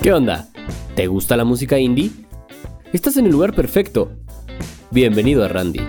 ¿Qué onda? ¿Te gusta la música indie? Estás en el lugar perfecto. Bienvenido a Randy.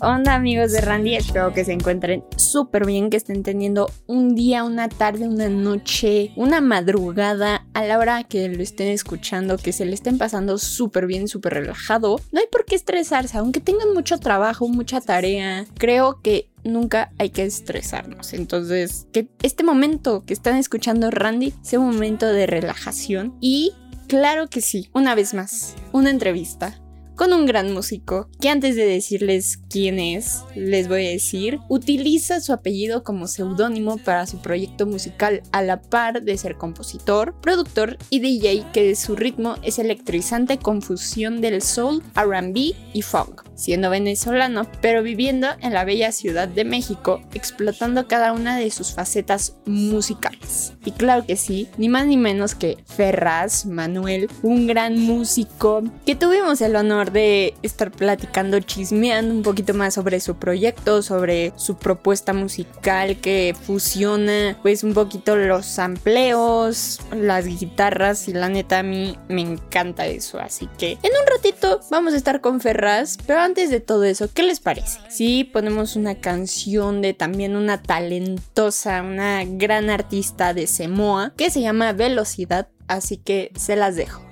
Onda amigos de Randy? Espero que se encuentren súper bien, que estén teniendo un día, una tarde, una noche, una madrugada, a la hora que lo estén escuchando, que se le estén pasando súper bien, súper relajado. No hay por qué estresarse, aunque tengan mucho trabajo, mucha tarea. Creo que nunca hay que estresarnos. Entonces, que este momento que están escuchando Randy sea un momento de relajación y claro que sí, una vez más, una entrevista con un gran músico que antes de decirles quién es, les voy a decir, utiliza su apellido como seudónimo para su proyecto musical a la par de ser compositor, productor y DJ que su ritmo es electrizante confusión del soul, R&B y funk, siendo venezolano pero viviendo en la bella ciudad de México, explotando cada una de sus facetas musicales. Y claro que sí, ni más ni menos que Ferraz Manuel, un gran músico que tuvimos el honor de estar platicando, chismeando un poquito más sobre su proyecto, sobre su propuesta musical que fusiona pues un poquito los sampleos, las guitarras y la neta a mí me encanta eso. Así que en un ratito vamos a estar con Ferraz, pero antes de todo eso, ¿qué les parece? Si ponemos una canción de también una talentosa, una gran artista de Semoa que se llama Velocidad, así que se las dejo.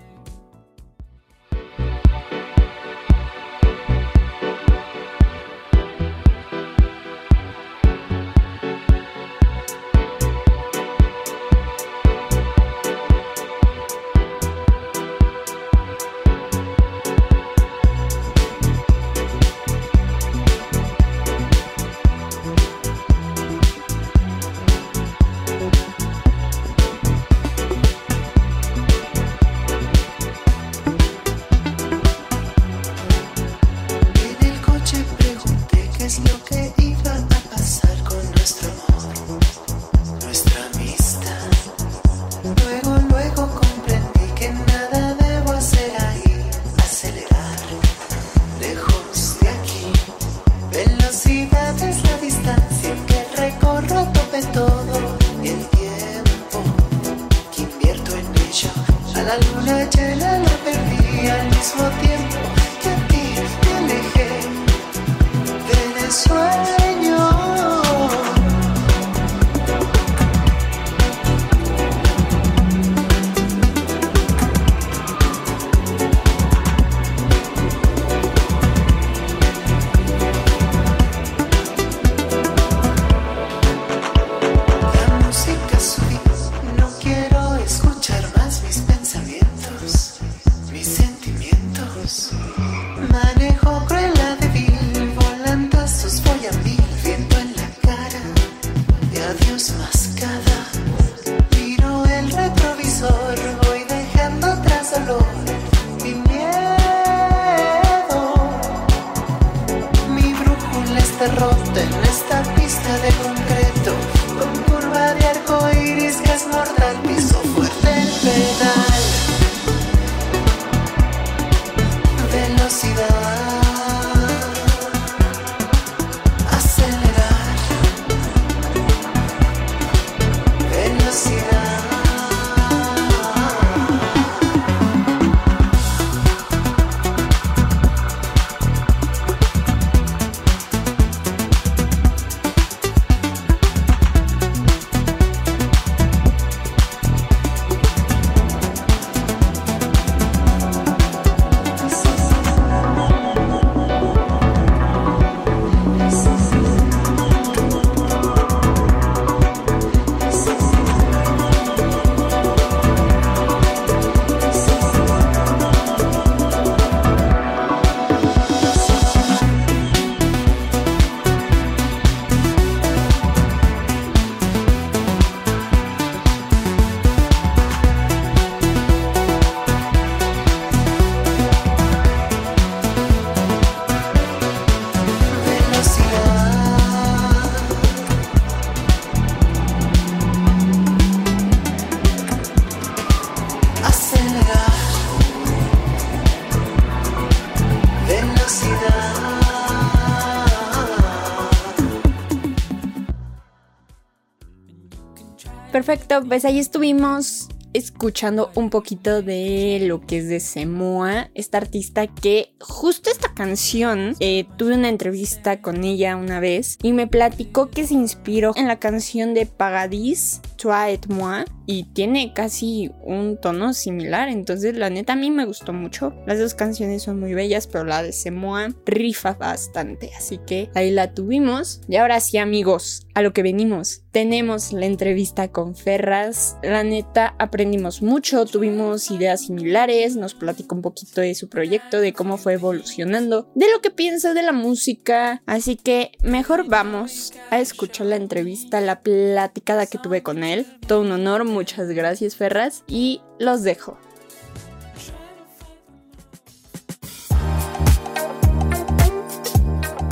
Perfecto, pues ahí estuvimos escuchando un poquito de lo que es de Semoa, esta artista que justo esta canción, eh, tuve una entrevista con ella una vez y me platicó que se inspiró en la canción de Pagadis, Toi et moi, y tiene casi un tono similar, entonces la neta a mí me gustó mucho. Las dos canciones son muy bellas, pero la de Semoa rifa bastante, así que ahí la tuvimos. Y ahora sí amigos, a lo que venimos. Tenemos la entrevista con Ferras, la neta aprendimos mucho, tuvimos ideas similares, nos platicó un poquito de su proyecto, de cómo fue evolucionando, de lo que piensa de la música, así que mejor vamos a escuchar la entrevista, la platicada que tuve con él. Todo un honor, muchas gracias Ferras y los dejo.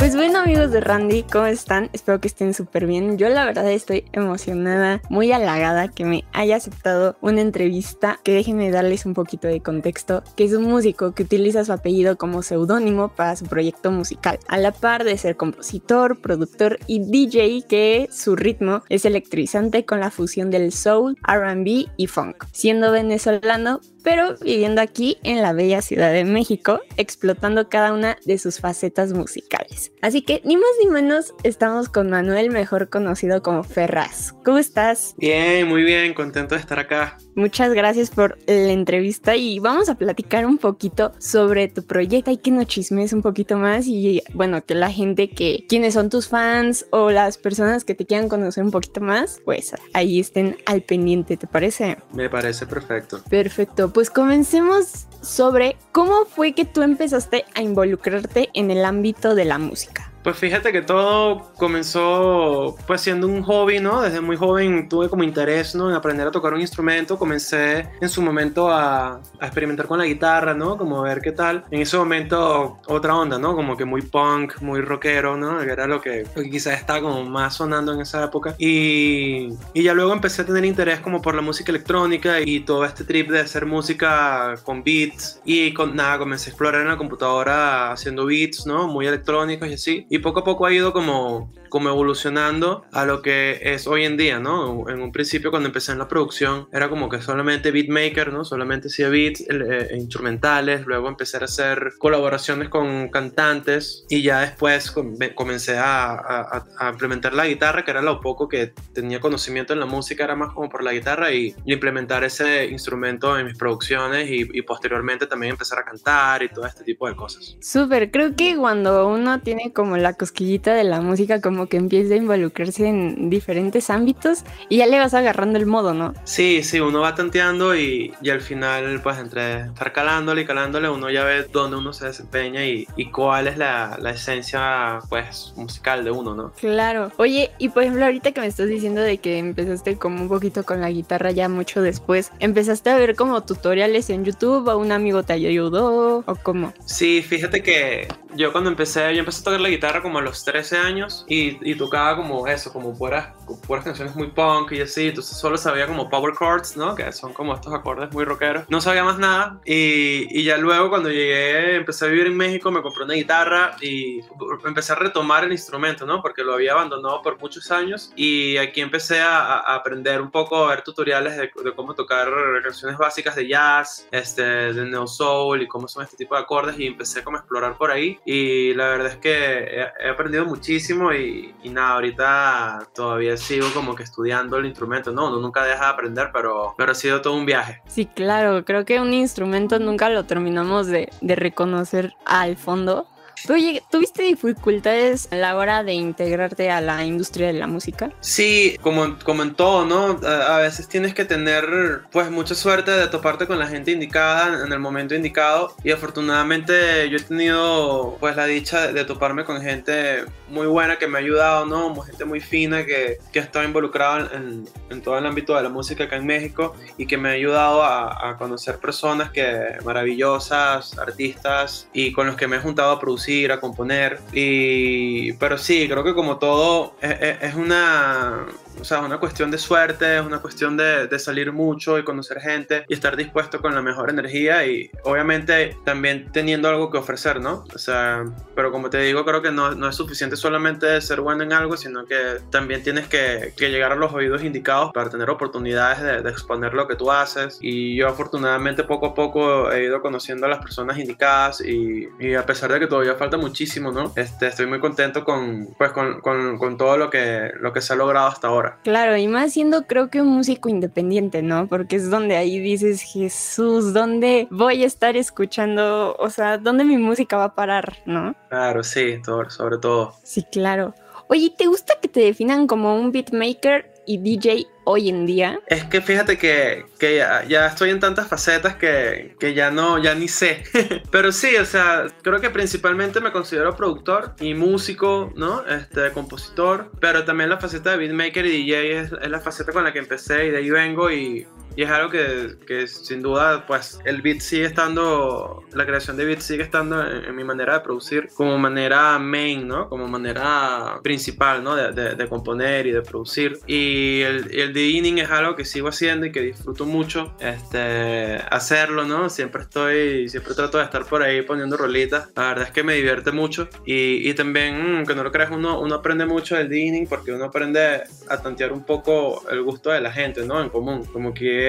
Pues bueno amigos de Randy, ¿cómo están? Espero que estén súper bien. Yo la verdad estoy emocionada, muy halagada que me haya aceptado una entrevista. Que déjenme darles un poquito de contexto, que es un músico que utiliza su apellido como seudónimo para su proyecto musical, a la par de ser compositor, productor y DJ, que su ritmo es electrizante con la fusión del soul, RB y funk. Siendo venezolano, pero viviendo aquí en la bella Ciudad de México, explotando cada una de sus facetas musicales. Así que ni más ni menos estamos con Manuel, mejor conocido como Ferraz. ¿Cómo estás? Bien, muy bien, contento de estar acá. Muchas gracias por la entrevista y vamos a platicar un poquito sobre tu proyecto y que nos chismes un poquito más y bueno, que la gente que, quienes son tus fans o las personas que te quieran conocer un poquito más, pues ahí estén al pendiente, ¿te parece? Me parece perfecto. Perfecto, pues comencemos sobre cómo fue que tú empezaste a involucrarte en el ámbito de la música. Pues fíjate que todo comenzó pues siendo un hobby, ¿no? Desde muy joven tuve como interés, ¿no? En aprender a tocar un instrumento. Comencé en su momento a, experimentar con la guitarra, ¿no? Como a ver qué tal. En ese momento otra onda, ¿no? Como que muy punk, muy rockero, ¿no? Que era lo que, que quizás estaba como más sonando en esa época. Y, y ya luego empecé a tener interés como por la música electrónica y todo este trip de hacer música con beats. Y con nada, comencé a explorar en la computadora haciendo beats, ¿no? Muy electrónicos y así y poco a poco ha ido como, como evolucionando a lo que es hoy en día, ¿no? En un principio cuando empecé en la producción era como que solamente beatmaker, ¿no? Solamente hacía beats eh, instrumentales, luego empecé a hacer colaboraciones con cantantes y ya después com comencé a, a, a, implementar la guitarra, que era lo poco que tenía conocimiento en la música, era más como por la guitarra y, y implementar ese instrumento en mis producciones y, y posteriormente también empezar a cantar y todo este tipo de cosas. Súper, creo que cuando uno tiene como la cosquillita de la música como que empieza a involucrarse en diferentes ámbitos y ya le vas agarrando el modo, ¿no? Sí, sí, uno va tanteando y, y al final pues entre estar calándole y calándole uno ya ve dónde uno se desempeña y, y cuál es la, la, esencia pues musical de uno, ¿no? Claro. Oye, y por ejemplo ahorita que me estás diciendo de que empezaste como un poquito con la guitarra ya mucho después, ¿empezaste a ver como tutoriales en YouTube o un amigo te ayudó o cómo? Sí, fíjate que yo cuando empecé, yo empecé a tocar la guitarra como a los 13 años y, y tocaba como eso, como puras, puras canciones muy punk y así, entonces solo sabía como power chords, ¿no? Que son como estos acordes muy rockeros. No sabía más nada y, y ya luego cuando llegué, empecé a vivir en México, me compré una guitarra y empecé a retomar el instrumento, ¿no? Porque lo había abandonado por muchos años y aquí empecé a, a aprender un poco, a ver tutoriales de, de, cómo tocar canciones básicas de jazz, este, de neo soul y cómo son este tipo de acordes y empecé como a explorar por ahí y la verdad es que he, aprendido muchísimo y, y, nada, ahorita todavía sigo como que estudiando el instrumento, no, uno nunca deja de aprender, pero, pero ha sido todo un viaje. Sí, claro, creo que un instrumento nunca lo terminamos de, de reconocer al fondo. Oye, ¿tuviste dificultades a la hora de integrarte a la industria de la música? Sí, como, como en todo, ¿no? A, veces tienes que tener pues mucha suerte de toparte con la gente indicada en el momento indicado y afortunadamente yo he tenido pues la dicha de, de toparme con gente muy buena que me ha ayudado, ¿no? Gente muy fina que, que ha estado involucrada en, en, todo el ámbito de la música acá en México y que me ha ayudado a, a conocer personas que maravillosas, artistas y con los que me he juntado a producir, a componer. Y, pero sí, creo que como todo es, es una o sea, es una cuestión de suerte, es una cuestión de, de salir mucho y conocer gente y estar dispuesto con la mejor energía y obviamente también teniendo algo que ofrecer, ¿no? O sea, pero como te digo, creo que no, no es suficiente solamente ser bueno en algo, sino que también tienes que, que llegar a los oídos indicados para tener oportunidades de, exponer lo que tú haces. Y yo afortunadamente poco a poco he ido conociendo a las personas indicadas y, y a pesar de que todavía falta muchísimo, ¿no? Este, estoy muy contento con, pues, con, con, con todo lo que, lo que se ha logrado hasta ahora. Claro, y más siendo creo que un músico independiente, ¿no? Porque es donde ahí dices, Jesús, ¿dónde voy a estar escuchando? O sea, ¿dónde mi música va a parar, no? Claro, sí, todo- sobre todo. Sí, claro. Oye, ¿te gusta que te definan como un beatmaker y DJ hoy en día? Es que fíjate que, que ya, estoy en tantas facetas que, que ya no, ya ni sé. Pero sí, o sea, creo que principalmente me considero productor y músico, ¿no? Este, compositor. Pero también la faceta de beatmaker y DJ es, es la faceta con la que empecé y de ahí vengo y, y es algo que, que sin duda, pues el beat sigue estando, la creación de beat sigue estando en, en mi manera de producir como manera main, ¿no? Como manera principal, ¿no? De, de- de componer y de producir. Y el, el DJing es algo que sigo haciendo y que disfruto mucho este, hacerlo, ¿no? Siempre estoy, siempre trato de estar por ahí poniendo rolitas. La verdad es que me divierte mucho. Y, y también, mm, que no lo creas, uno, uno aprende mucho del DJing porque uno aprende a tantear un poco el gusto de la gente, ¿no? En común. Como que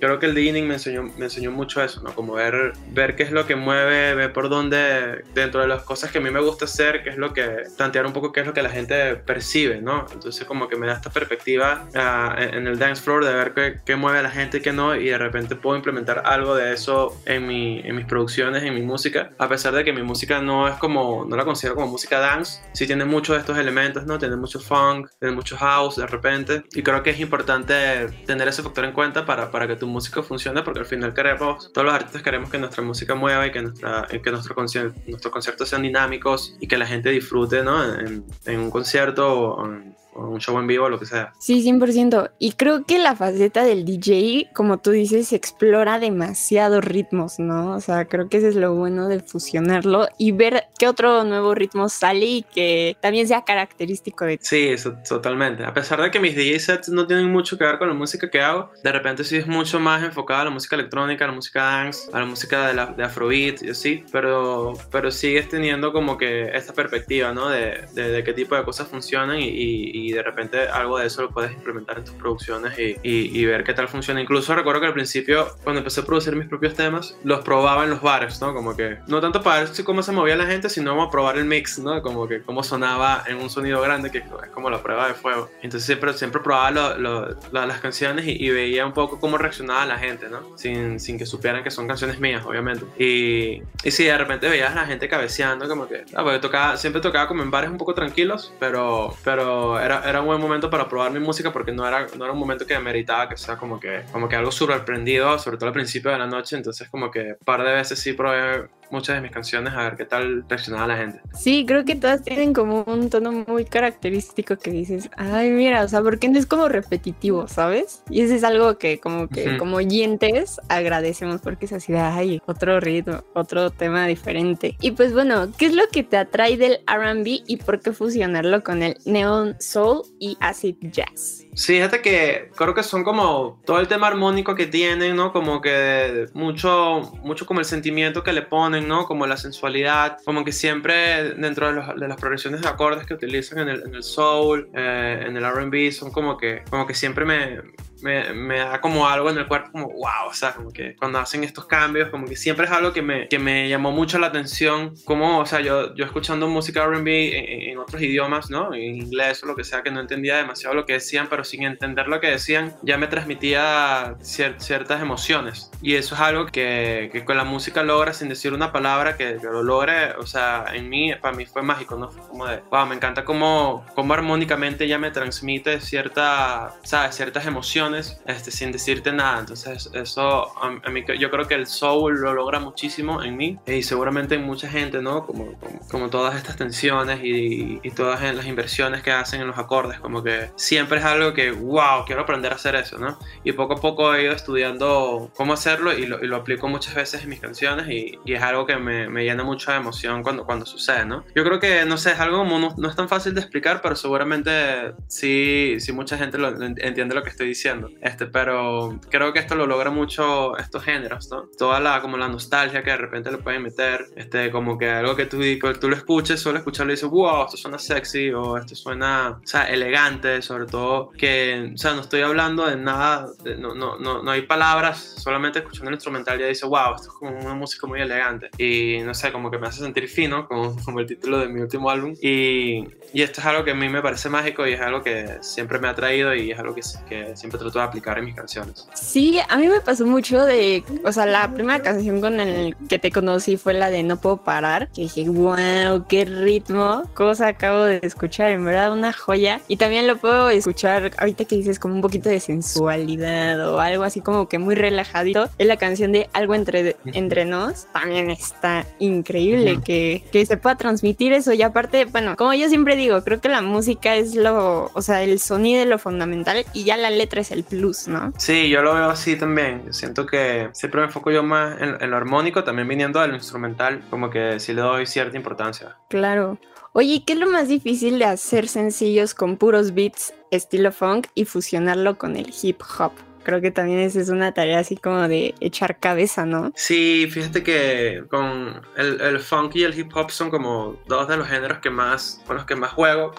creo que el DJing me enseñó, me enseñó mucho eso, ¿no? Como ver, ver qué es lo que mueve, ver por dónde, dentro de las cosas que a mí me gusta hacer, qué es lo que, tantear un poco qué es lo que la gente percibe, ¿no? Entonces como que me da esta perspectiva ah, en, en el dance floor de ver qué, qué mueve a la gente y qué no, y de repente puedo implementar algo de eso en, mi, en mis producciones, en mi música, a pesar de que mi música no es como, no la considero como música dance, sí tiene muchos de estos elementos, ¿no? Tiene mucho funk, tiene mucho house de repente, y creo que es importante tener ese factor en cuenta para, para que tu música funcione, porque al final queremos, todos los artistas queremos que nuestra música mueva y que, nuestra, que nuestros conciertos sean dinámicos y que la gente disfrute, ¿no? En, en un concierto o en, o un show en vivo, lo que sea. Sí, 100%. Y creo que la faceta del DJ, como tú dices, explora demasiados ritmos, ¿no? O sea, creo que eso es lo bueno de fusionarlo y ver qué otro nuevo ritmo sale y que también sea característico de Sí, eso, totalmente. A pesar de que mis DJ sets no tienen mucho que ver con la música que hago, de repente sí es mucho más enfocada a la música electrónica, a la música dance, a la música de, la, de Afrobeat y así, pero, pero sigues teniendo como que esta perspectiva, ¿no? De, de, de qué tipo de cosas funcionan y, y- y de repente algo de eso lo puedes implementar en tus producciones y, y- y ver qué tal funciona. Incluso recuerdo que al principio, cuando empecé a producir mis propios temas, los probaba en los bares, ¿no? Como que, no tanto para ver si cómo se movía la gente, sino como probar el mix, ¿no? Como que cómo sonaba en un sonido grande, que es como la prueba de fuego. Entonces siempre, siempre probaba lo- lo- lo- las canciones y, y veía un poco cómo reaccionaba la gente, ¿no? Sin, sin que supieran que son canciones mías, obviamente. Y, y sí, de repente veías a la gente cabeceando, como que, ah, porque tocaba, siempre tocaba como en bares un poco tranquilos, pero, pero era, era un buen momento para probar mi música porque no era, no era un momento que meritaba que sea como que, como que algo sorprendido, sobre todo al principio de la noche. Entonces, como que un par de veces sí probé muchas de mis canciones a ver qué tal reaccionaba la gente. Sí, creo que todas tienen como un tono muy característico que dices, ay, mira, o sea, porque no es como repetitivo, ¿sabes? Y eso es algo que como que Ujú. como oyentes agradecemos porque es así de, ay, otro ritmo, otro tema diferente. Y pues bueno, ¿qué es lo que te atrae del R&B y por qué fusionarlo con el neon soul y acid jazz? Sí, fíjate que creo que son como todo el tema armónico que tienen, ¿no? Como que mucho, mucho como el sentimiento que le ponen, ¿no? Como la sensualidad, como que siempre dentro de, los- las progresiones de acordes que utilizan en el, soul, eh, en el RB, son como que, como que siempre me, me, me da como algo en el cuerpo, como wow, o sea, como que cuando hacen estos cambios, como que siempre es algo que me, que me llamó mucho la atención, como, o sea, yo, yo escuchando música RB en, en otros idiomas, ¿no? En inglés o lo que sea, que no entendía demasiado lo que decían, pero sin entender lo que decían, ya me transmitía cier- ciertas emociones. Y eso es algo que, que con la música logra, sin decir una palabra, que, que lo logre, o sea, en mí, para mí fue mágico, ¿no? Fue como de, wow, me encanta cómo, cómo armónicamente ya me transmite cierta, ¿sabes? Ciertas emociones, este, sin decirte nada. Entonces, eso, a, a mí, yo creo que el soul lo logra muchísimo en mí y seguramente en mucha gente, ¿no? Como, como, como todas estas tensiones y, y todas las inversiones que hacen en los acordes, como que siempre es algo que, wow, quiero aprender a hacer eso, ¿no? Y poco a poco he ido estudiando cómo hacerlo y lo, y lo aplico muchas veces en mis canciones y, y es algo que me, me llena mucha emoción cuando, cuando sucede, ¿no? Yo creo que, no sé, es algo como no, no es tan fácil de explicar, pero seguramente sí, sí mucha gente lo entiende lo que estoy diciendo. Este, pero creo que esto lo logra mucho estos géneros, ¿no? Toda la, como la nostalgia que de repente le pueden meter, este, como que algo que tú, que tú lo escuches, solo escucharlo y dices, wow, esto suena sexy o esto suena, o sea, elegante, sobre todo que, o sea, no estoy hablando de nada, de- no, no, no, no hay palabras, solamente escuchando el instrumental ya dice, wow, esto es como una música muy elegante. Y no sé, como que me hace sentir fino, como, como el título de mi último álbum. Y, y esto es algo que a mí me parece mágico y es algo que siempre me ha traído y es algo que, que siempre trato de aplicar en mis canciones. Sí, a mí me pasó mucho de, o sea, la primera canción con el que te conocí fue la de No puedo parar, que dije, wow, qué ritmo, cosa acabo de escuchar, en verdad una joya. Y también lo puedo escuchar ahorita que dices como un poquito de sensualidad o algo así como que muy relajadito. Es la canción de Algo entre, entre nos, también está increíble Ujú. que, que se pueda transmitir eso. Y aparte, bueno, como yo siempre digo, creo que la música es lo, o sea, el sonido es lo fundamental y ya la letra es el plus, ¿no? Sí, yo lo veo así también. Siento que siempre me enfoco yo más en, en lo armónico, también viniendo del instrumental, como que sí le doy cierta importancia. Claro. Oye, ¿y ¿qué es lo más difícil de hacer sencillos con puros beats estilo funk y fusionarlo con el hip hop? Creo que también esa es una tarea así como de echar cabeza, ¿no? Sí, fíjate que con el, el funk y el hip hop son como dos de los géneros que más, con los que más juego.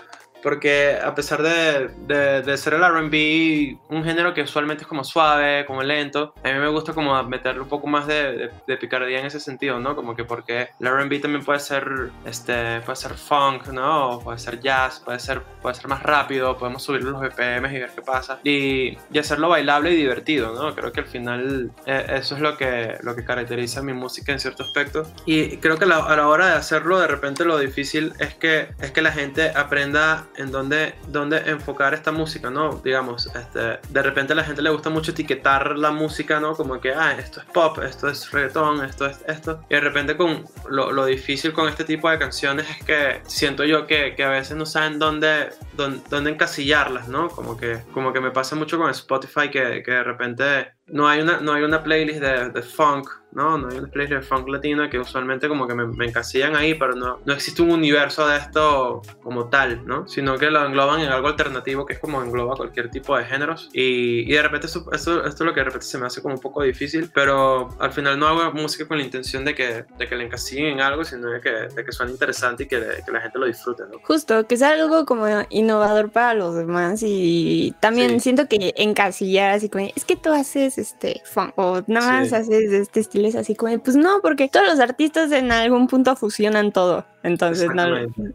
Porque a pesar de, de, de ser el RB un género que usualmente es como suave, como lento, a mí me gusta como meterle un poco más de, de, picardía en ese sentido, ¿no? Como que porque el RB también puede ser, este, puede ser funk, ¿no? O puede ser jazz, puede ser, puede ser más rápido, podemos subir los BPMs y ver qué pasa. Y, y hacerlo bailable y divertido, ¿no? Creo que al final eh, eso es lo que, lo que caracteriza mi música en cierto aspecto. Y creo que la, a la hora de hacerlo, de repente lo difícil es que, es que la gente aprenda en dónde, dónde enfocar esta música, ¿no? Digamos, este, de repente a la gente le gusta mucho etiquetar la música, ¿no? Como que, ah, esto es pop, esto es reggaetón, esto es esto. Y de repente con lo, lo difícil con este tipo de canciones es que siento yo que, que a veces no saben dónde, dónde, dónde encasillarlas, ¿no? Como que, como que me pasa mucho con Spotify que, que de repente no hay una, no hay una playlist de, de funk, ¿no? No hay una playlist de funk latino que usualmente como que me, me encasillan ahí, pero no, no existe un universo de esto como tal, ¿no? Sino que lo engloban en algo alternativo que es como engloba cualquier tipo de géneros. Y, y de repente eso, eso- esto es lo que de repente se me hace como un poco difícil, pero al final no hago música con la intención de que, de que le encasillen en algo, sino de que, de que suene interesante y que, que la gente lo disfrute, ¿no? Justo, que sea algo como innovador para los demás y también Sí. siento que encasillar así como, es que tú haces este funk o nada más Sí. haces de este estilo, es así como, pues no, porque todos los artistas en algún punto fusionan todo, entonces no,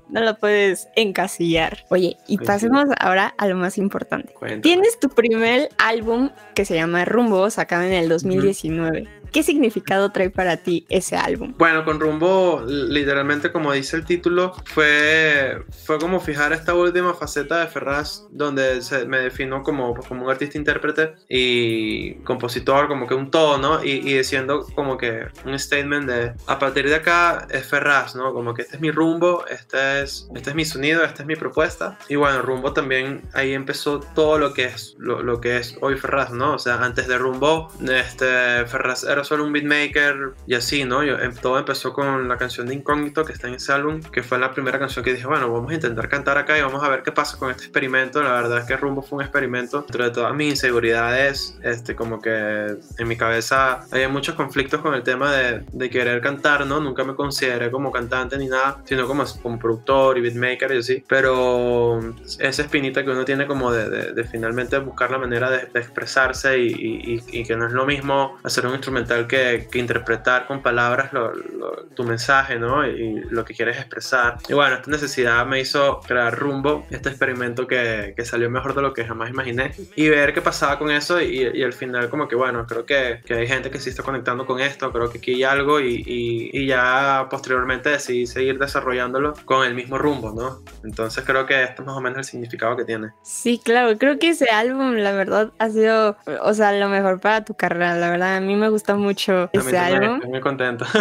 lo puedes encasillar. Oye, y pasemos ahora a lo más importante. Cuéntame. Tienes tu primer álbum que se llama Rumbo, sacado en el 2019. ¿Qué significado trae para ti ese álbum? Bueno, con Rumbo, literalmente como dice el título, fue, fue como fijar esta última faceta de Ferraz, donde se, me defino como, como un artista intérprete y compositor, como que un todo, ¿no? Y, y diciendo como que un statement de, a partir de acá es Ferraz, ¿no? Como que este es mi rumbo, este es, este es mi sonido, esta es mi propuesta. Y bueno, Rumbo también, ahí empezó todo lo que es, lo, lo que es hoy Ferraz, ¿no? O sea, antes de Rumbo, este, Ferraz era solo un beatmaker y así, ¿no? Yo, em- todo empezó con la canción de Incógnito que está en ese álbum, que fue la primera canción que dije, bueno, vamos a intentar cantar acá y vamos a ver qué pasa con este experimento. La verdad es que Rumbo fue un experimento. Dentro de todas mis inseguridades, este, como que en mi cabeza había muchos conflictos con el tema de, de querer cantar, ¿no? Nunca me consideré como cantante ni nada, sino como, como productor y beatmaker y así. Pero esa espinita que uno tiene como de, de- de finalmente buscar la manera de, expresarse y, y- y- que no es lo mismo hacer un instrumental que, que interpretar con palabras lo- lo- tu mensaje, ¿no? Y lo que quieres expresar. Y bueno, esta necesidad me hizo crear Rumbo, este experimento que, que salió mejor de lo que jamás imaginé, y ver qué pasaba con eso y, y al final como que bueno, creo que, que hay gente que sí está conectando con esto, creo que aquí hay algo y, y- y ya posteriormente decidí seguir desarrollándolo con el mismo rumbo, ¿no? Entonces creo que esto es más o menos el significado que tiene. Sí, claro, creo que ese álbum, la verdad, ha sido, o sea, lo mejor para tu carrera. La verdad, a mí me gusta mucho ese álbum. Estoy muy contento.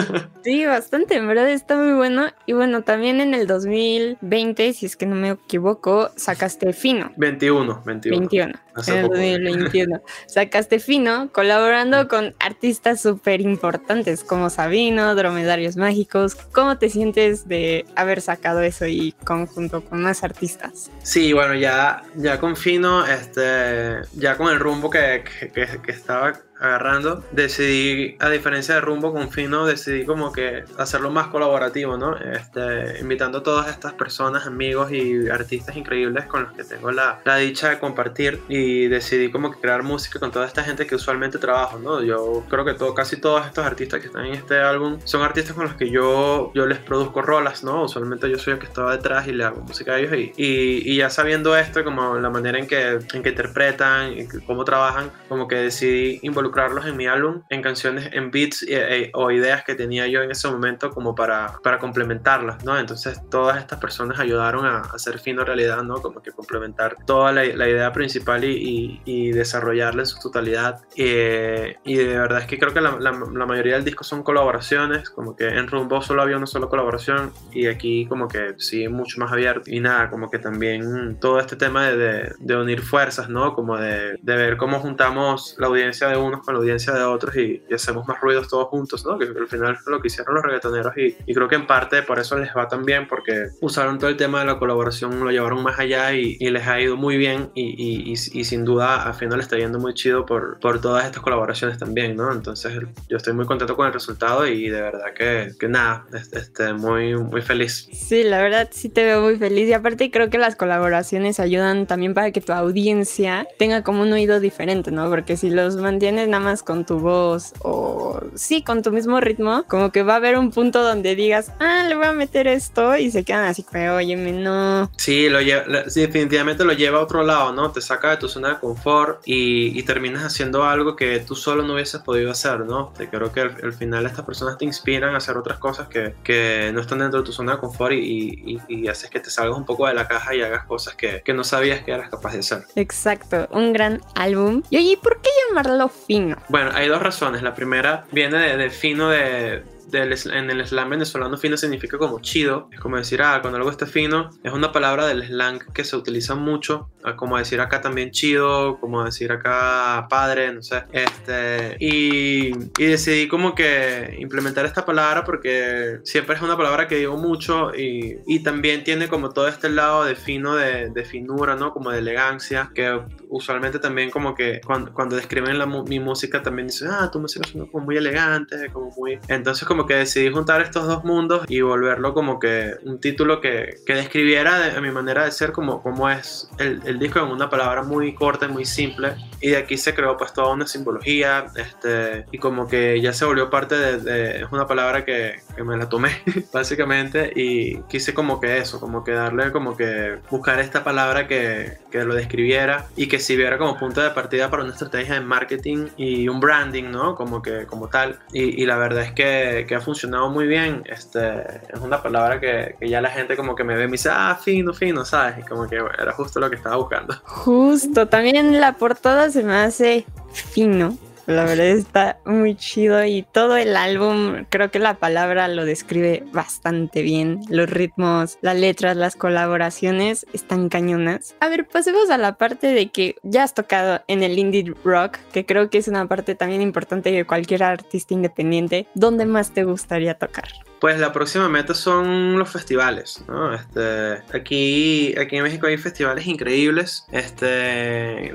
Sí, bastante, en verdad está muy bueno. Y bueno, también en el 2020, si es que no me equivoco, sacaste Fino. 21, 21. 21. Hace En el poco. 2021. Sacaste Fino colaborando con artistas súper importantes como Sabino, Dromedarios Mágicos. ¿Cómo te sientes de haber sacado eso y conjunto con más artistas? Sí, bueno, ya, ya con Fino, este, ya con el rumbo que, que, que- que estaba agarrando, decidí, a diferencia de rumbo con Fino, decidí como que hacerlo más colaborativo, ¿no? Este, invitando a todas estas personas, amigos y artistas increíbles con los que tengo la, la dicha de compartir y decidí como que crear música con toda esta gente que usualmente trabajo, ¿no? Yo creo que todo, casi todos estos artistas que están en este álbum son artistas con los que yo, yo les produzco rolas, ¿no? Usualmente yo soy el que estaba detrás y le hago música a ellos y, y, y ya sabiendo esto, como la manera en que, en que interpretan y cómo trabajan, como que decidí involucrarlos en mi álbum, en canciones, en beats y- e- o ideas que tenía yo en ese momento como para, para complementarlas, ¿no? Entonces todas estas personas ayudaron a hacer fino realidad, ¿no? Como que complementar toda la, la idea principal y, y- y desarrollarla en su totalidad. Eh, y de verdad es que creo que la, la- la mayoría del disco son colaboraciones, como que en Rumbo solo había una sola colaboración y aquí como que sí, mucho más abierto. Y nada, como que también todo este tema de, de- de unir fuerzas, ¿no? Como de, de ver cómo juntamos la audiencia de unos con la audiencia de otros y, y hacemos más ruidos todos juntos, ¿no? Que al final fue lo que hicieron los reggaetoneros y, y creo que en parte por eso les va tan bien porque usaron todo el tema de la colaboración, lo llevaron más allá y, y les ha ido muy bien y, y- y- sin duda a Fino le está yendo muy chido por, por todas estas colaboraciones también, ¿no? Entonces yo estoy muy contento con el resultado y de verdad que, que nada, este, muy, muy feliz. Sí, la verdad sí te veo muy feliz y aparte creo que las colaboraciones ayudan también para que tu audiencia tenga como un oído diferente, ¿no? Porque si los mantienes nada más con tu voz o sí, con tu mismo ritmo, como que va a haber un punto donde digas, ah, le voy a meter esto y se quedan así, pero óyeme, no. Sí, lo lleva, sí, definitivamente lo lleva a otro lado, ¿no? Te saca de tu zona de confort y, y terminas haciendo algo que tú solo no hubieses podido hacer, ¿no? Te creo que al, al final estas personas te inspiran a hacer otras cosas que, que no están dentro de tu zona de confort y, y, haces que te salgas un poco de la caja y hagas cosas que, que no sabías que eras capaz de hacer. Exacto, un gran álbum. Y oye, ¿y ¿por qué llamarlo fino? Bueno, hay dos razones. La primera viene de, de fino de... del en el slang venezolano fino significa como chido, es como decir, ah, cuando algo está fino, es una palabra del slang que se utiliza mucho, como decir acá también chido, como decir acá padre, no sé, este, y, y decidí como que implementar esta palabra porque siempre es una palabra que digo mucho y, y también tiene como todo este lado de fino, de, de finura, ¿no? Como de elegancia, que usualmente también como que cuando, cuando describen la mi música también dicen, ah, tu música suena como muy elegante, como muy... Entonces como que decidí juntar estos dos mundos y volverlo como que un título que, que describiera de, a mi manera de ser como, como es el, el disco en una palabra muy corta y muy simple. Y de aquí se creó pues toda una simbología este, y como que ya se volvió parte de... de- es una palabra que, que me la tomé básicamente y quise como que eso, como que darle como que buscar esta palabra que, que lo describiera y que sirviera como punto de partida para una estrategia de marketing y un branding, ¿no? Como que como tal. Y, y la verdad es que, que ha funcionado muy bien. Este, es una palabra que, que ya la gente como que me ve y me dice, ah, fino, fino, ¿sabes? Y como que bueno, era justo lo que estaba buscando. Justo, también la portada se me hace fino. La verdad está muy chido y todo el álbum, creo que la palabra lo describe bastante bien. Los ritmos, las letras, las colaboraciones están cañonas. A ver, pasemos a la parte de que ya has tocado en el indie rock, que creo que es una parte también importante de cualquier artista independiente. ¿Dónde más te gustaría tocar? Pues la próxima meta son los festivales, ¿no? Este, aquí, aquí en México hay festivales increíbles, este,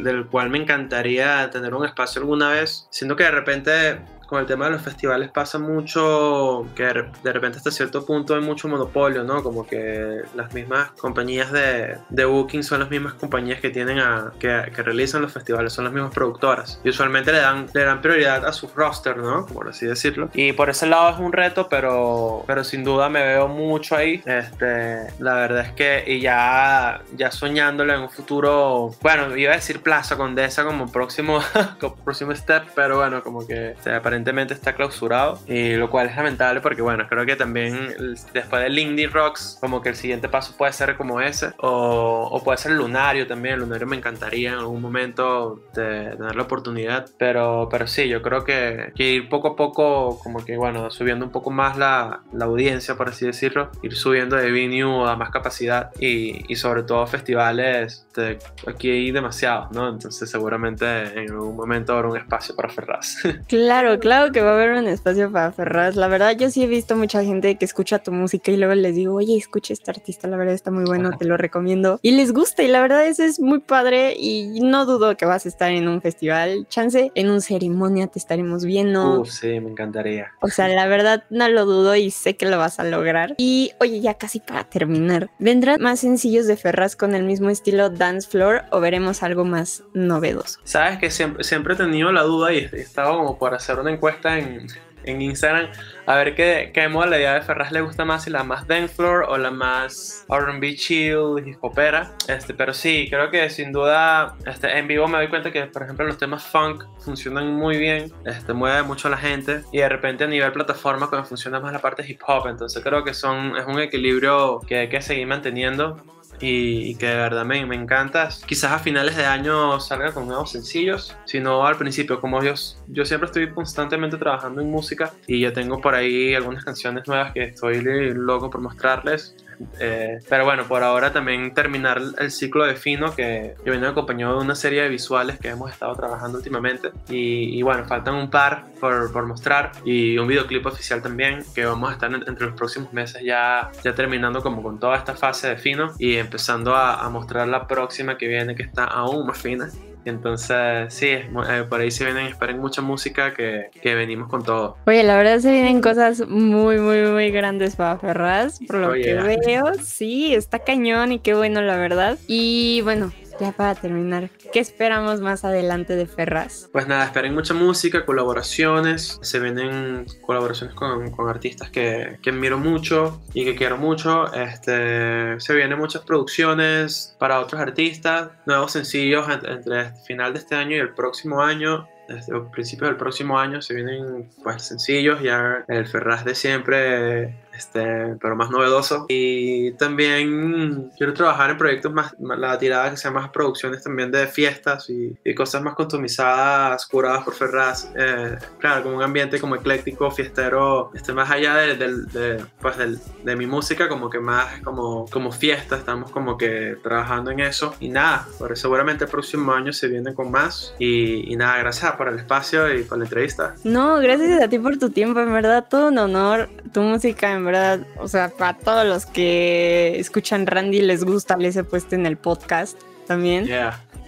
del cual me encantaría tener un espacio alguna vez. Siento que de repente con el tema de los festivales pasa mucho que de repente hasta cierto punto hay mucho monopolio, ¿no? Como que las mismas compañías de, de booking son las mismas compañías que tienen a, que, que realizan los festivales, son las mismas productoras. Y usualmente le dan, le dan prioridad a su roster, ¿no? Por así decirlo. Y por ese lado es un reto, pero, pero sin duda me veo mucho ahí. Este, la verdad es que, y ya, ya soñándolo en un futuro, bueno, iba a decir Plaza Condesa como próximo, como próximo step, pero bueno, como que o sea, para aparentemente está clausurado, y lo cual es lamentable porque bueno, creo que también después del Indie Rocks, como que el siguiente paso puede ser como ese, o, o puede ser Lunario también, Lunario me encantaría en algún momento de tener la oportunidad, pero, pero sí, yo creo que, que ir poco a poco, como que bueno, subiendo un poco más la, la audiencia, por así decirlo, ir subiendo de venue a más capacidad y, y sobre todo festivales, este, aquí hay demasiados, ¿no? Entonces seguramente en algún momento habrá un espacio para Ferraz. Claro, claro que va a haber un espacio para Ferraz. La verdad, yo sí he visto mucha gente que escucha tu música y luego les digo, oye, escucha este artista, la verdad está muy bueno, te lo recomiendo. Y les gusta y la verdad eso es muy padre y no dudo que vas a estar en un festival. Chance, en un ceremonia te estaremos viendo. Uf, sí, me encantaría. O sea, la verdad no lo dudo y sé que lo vas a lograr. Y oye, ya casi para terminar, ¿vendrán más sencillos de Ferraz con el mismo estilo dance floor o veremos algo más novedoso? Sabes que siempre, siempre he tenido la duda y he estado como por hacer una encuesta en, en Instagram a ver qué, qué modalidad de Ferraz le gusta más, si la más dance floor o la más R&B chill, hip hopera. Este, pero sí, creo que sin duda este, en vivo me doy cuenta que, por ejemplo, los temas funk funcionan muy bien, este, mueve mucho a la gente y de repente a nivel plataforma como funciona más la parte hip hop. Entonces creo que son, es un equilibrio que hay que seguir manteniendo y, que de verdad me, me encanta. Quizás a finales de año salga con nuevos sencillos, sino al principio, como yo, yo siempre estoy constantemente trabajando en música y yo tengo por ahí algunas canciones nuevas que estoy loco por mostrarles. Eh, pero bueno, por ahora también terminar el ciclo de Fino que, que viene acompañado de una serie de visuales que hemos estado trabajando últimamente. Y, y bueno, faltan un par por, por, mostrar y un videoclip oficial también que vamos a estar en, entre los próximos meses ya, ya terminando como con toda esta fase de Fino y empezando a, a mostrar la próxima que viene que está aún más fina. Entonces, sí, eh, por ahí se vienen, esperen mucha música que, que, venimos con todo. Oye, la verdad se vienen cosas muy, muy, muy grandes para Ferraz, por lo que veo. Sí, está cañón y qué bueno, la verdad. Y bueno, ya para terminar, ¿qué esperamos más adelante de Ferraz? Pues nada, esperen mucha música, colaboraciones. Se vienen colaboraciones con, con artistas que, que, admiro mucho y que quiero mucho. Este, se vienen muchas producciones para otros artistas, nuevos sencillos entre, el final de este año y el próximo año desde principios del próximo año se vienen pues sencillos ya el Ferraz de siempre este, pero más novedoso y también quiero trabajar en proyectos más, la tirada que sea más producciones también de fiestas y, y cosas más customizadas curadas por Ferraz eh, claro como un ambiente como ecléctico fiestero este, más allá de, de, de pues del, de mi música como que más como, como fiesta estamos como que trabajando en eso y nada por seguramente el próximo año se viene con más y, y nada gracias por el espacio y por la entrevista. No, gracias a ti por tu tiempo, en verdad, todo un honor. Tu música, en verdad, o sea, para todos los que escuchan Randy les gusta, les he puesto en el podcast también.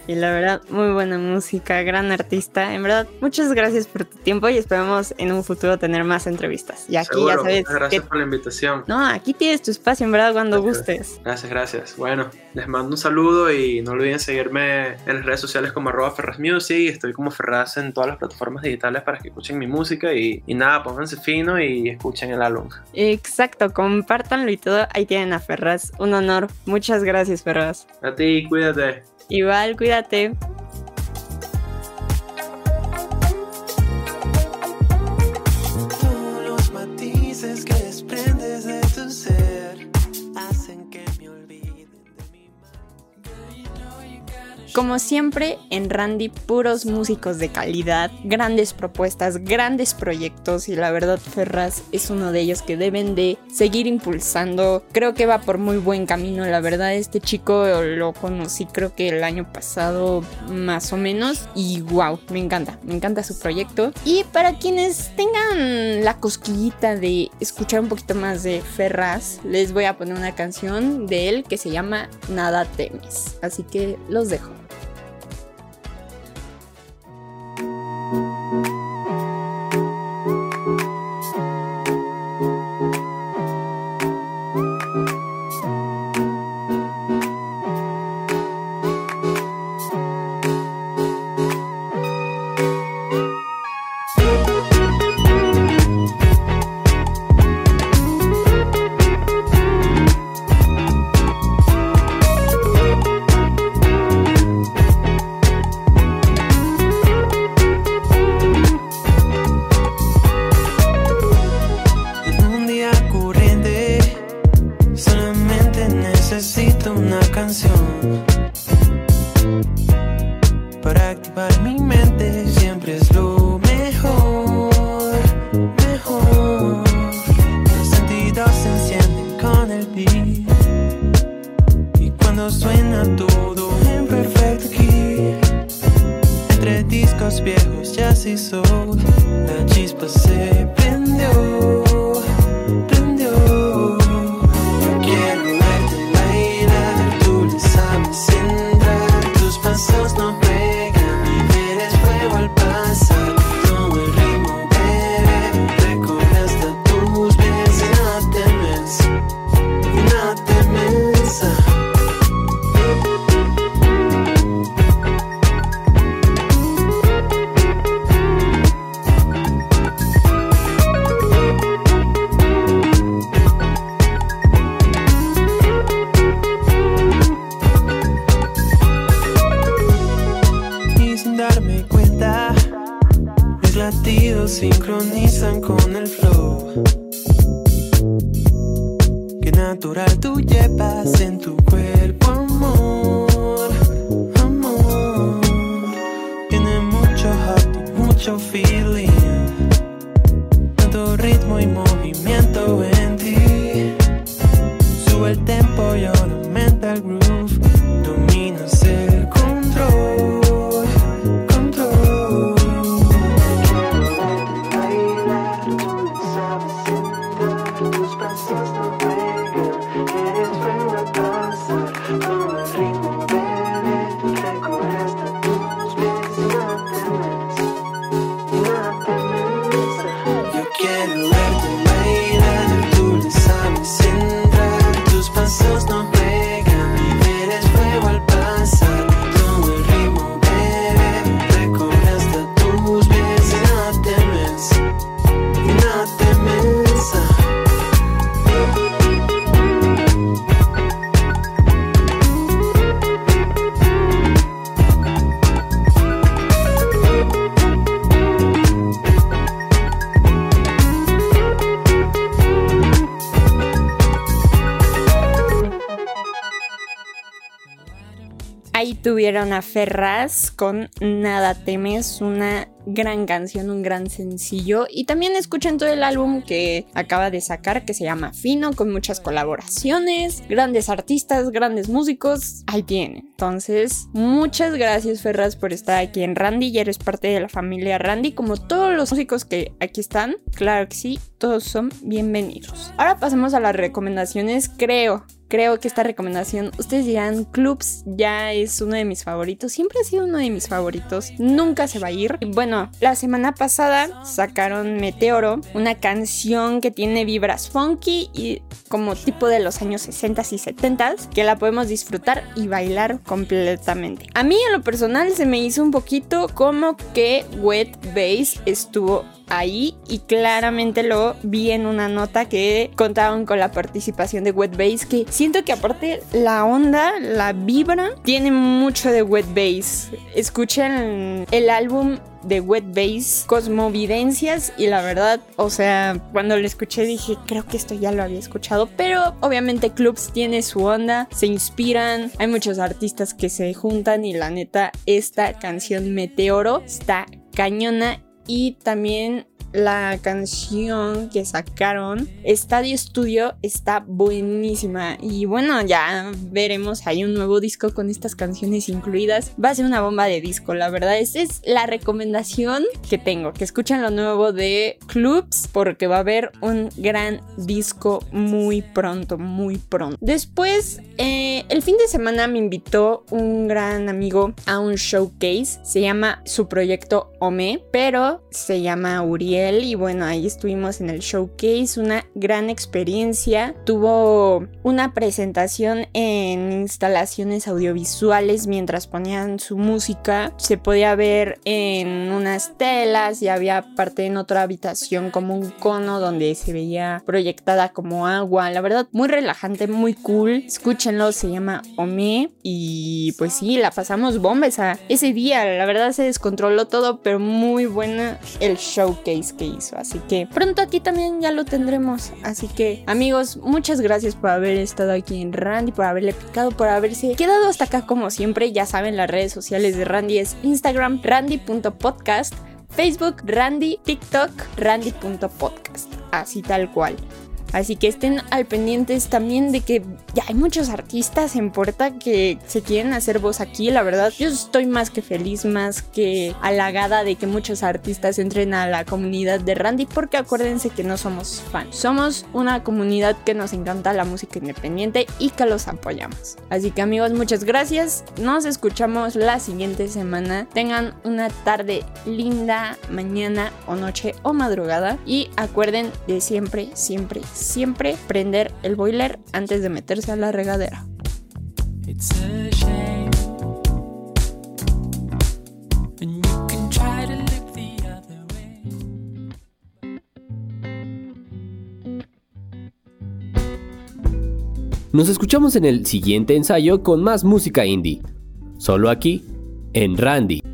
Y la verdad, muy buena música, gran artista. En verdad, muchas gracias por tu tiempo y esperamos en un futuro tener más entrevistas. Y aquí Seguro, ya sabes. Gracias que... por la invitación. No, aquí tienes tu espacio, en verdad, cuando gracias. gustes. Gracias, gracias. Bueno, les mando un saludo y no olviden seguirme en las redes sociales como arroba Ferraz Music. Estoy como Ferraz en todas las plataformas digitales para que escuchen mi música y, y nada, pónganse fino y escuchen el álbum. Exacto, compártanlo y todo. Ahí tienen a Ferraz. Un honor. Muchas gracias, Ferraz. A ti, cuídate. Igual, cuídate. Como siempre, en Randy, puros músicos de calidad, grandes propuestas, grandes proyectos y la verdad Ferraz es uno de ellos que deben de seguir impulsando. Creo que va por muy buen camino, la verdad este chico lo conocí creo que el año pasado más o menos y wow, me encanta, me encanta su proyecto. Y para quienes tengan la cosquillita de escuchar un poquito más de Ferraz, les voy a poner una canción de él que se llama Nada temes. Así que los dejo. Thank you. Tuvieron a Ferraz con Nada Temes, una gran canción, un gran sencillo. Y también escuchen todo el álbum que acaba de sacar, que se llama Fino, con muchas colaboraciones, grandes artistas, grandes músicos. Ahí tienen. Entonces, muchas gracias Ferraz por estar aquí en Randy. Ya eres parte de la familia Randy, como todos los músicos que aquí están. Claro que sí, todos son bienvenidos. Ahora pasemos a las recomendaciones, creo. Creo que esta recomendación, ustedes dirán, Clubs ya es uno de mis favoritos, siempre ha sido uno de mis favoritos, nunca se va a ir. Bueno, la semana pasada sacaron Meteoro, una canción que tiene vibras funky y como tipo de los años 60 y 70 que la podemos disfrutar y bailar completamente. A mí en lo personal se me hizo un poquito como que Wet Bass estuvo ahí y claramente lo vi en una nota que contaban con la participación de Wet Bass que siento que aparte la onda, la vibra tiene mucho de Wet Bass. Escuchen el álbum de Wet Bass, Cosmovidencias y la verdad, o sea, cuando lo escuché dije, creo que esto ya lo había escuchado, pero obviamente Clubs tiene su onda, se inspiran, hay muchos artistas que se juntan y la neta, esta canción Meteoro está cañona y también la canción que sacaron, Estadio Studio, está buenísima. Y bueno, ya veremos, hay un nuevo disco con estas canciones incluidas. Va a ser una bomba de disco, la verdad. Esa es la recomendación que tengo, que escuchen lo nuevo de Clubs, porque va a haber un gran disco muy pronto, muy pronto. Después, eh, el fin de semana me invitó un gran amigo a un showcase. Se llama su proyecto Ome, pero se llama Uriel y bueno, ahí estuvimos en el showcase, una gran experiencia. Tuvo una presentación en instalaciones audiovisuales mientras ponían su música. Se podía ver en unas telas y había parte en otra habitación como un cono donde se veía proyectada como agua. La verdad, muy relajante, muy cool. Escúchenlo, se llama Ome y pues sí, la pasamos bomba esa, ese día. La verdad se descontroló todo, pero muy buena el showcase que hizo. Así que pronto aquí también ya lo tendremos. Así que amigos, muchas gracias por haber estado aquí en Randy, por haberle picado, por haberse quedado hasta acá como siempre. Ya saben, las redes sociales de Randy es Instagram, randy.podcast, Facebook, Randy, TikTok, randy.podcast. Así tal cual. Así que estén al pendientes también de que ya hay muchos artistas en puerta que se quieren hacer voz aquí. La verdad, yo estoy más que feliz, más que halagada de que muchos artistas entren a la comunidad de Randy, porque acuérdense que no somos fans. Somos una comunidad que nos encanta la música independiente y que los apoyamos. Así que amigos, muchas gracias. Nos escuchamos la siguiente semana. Tengan una tarde linda, mañana o noche o madrugada. Y acuerden de siempre, siempre, siempre prender el boiler antes de meterse a la regadera. Nos escuchamos en el siguiente ensayo con más música indie. Solo aquí, en Randy.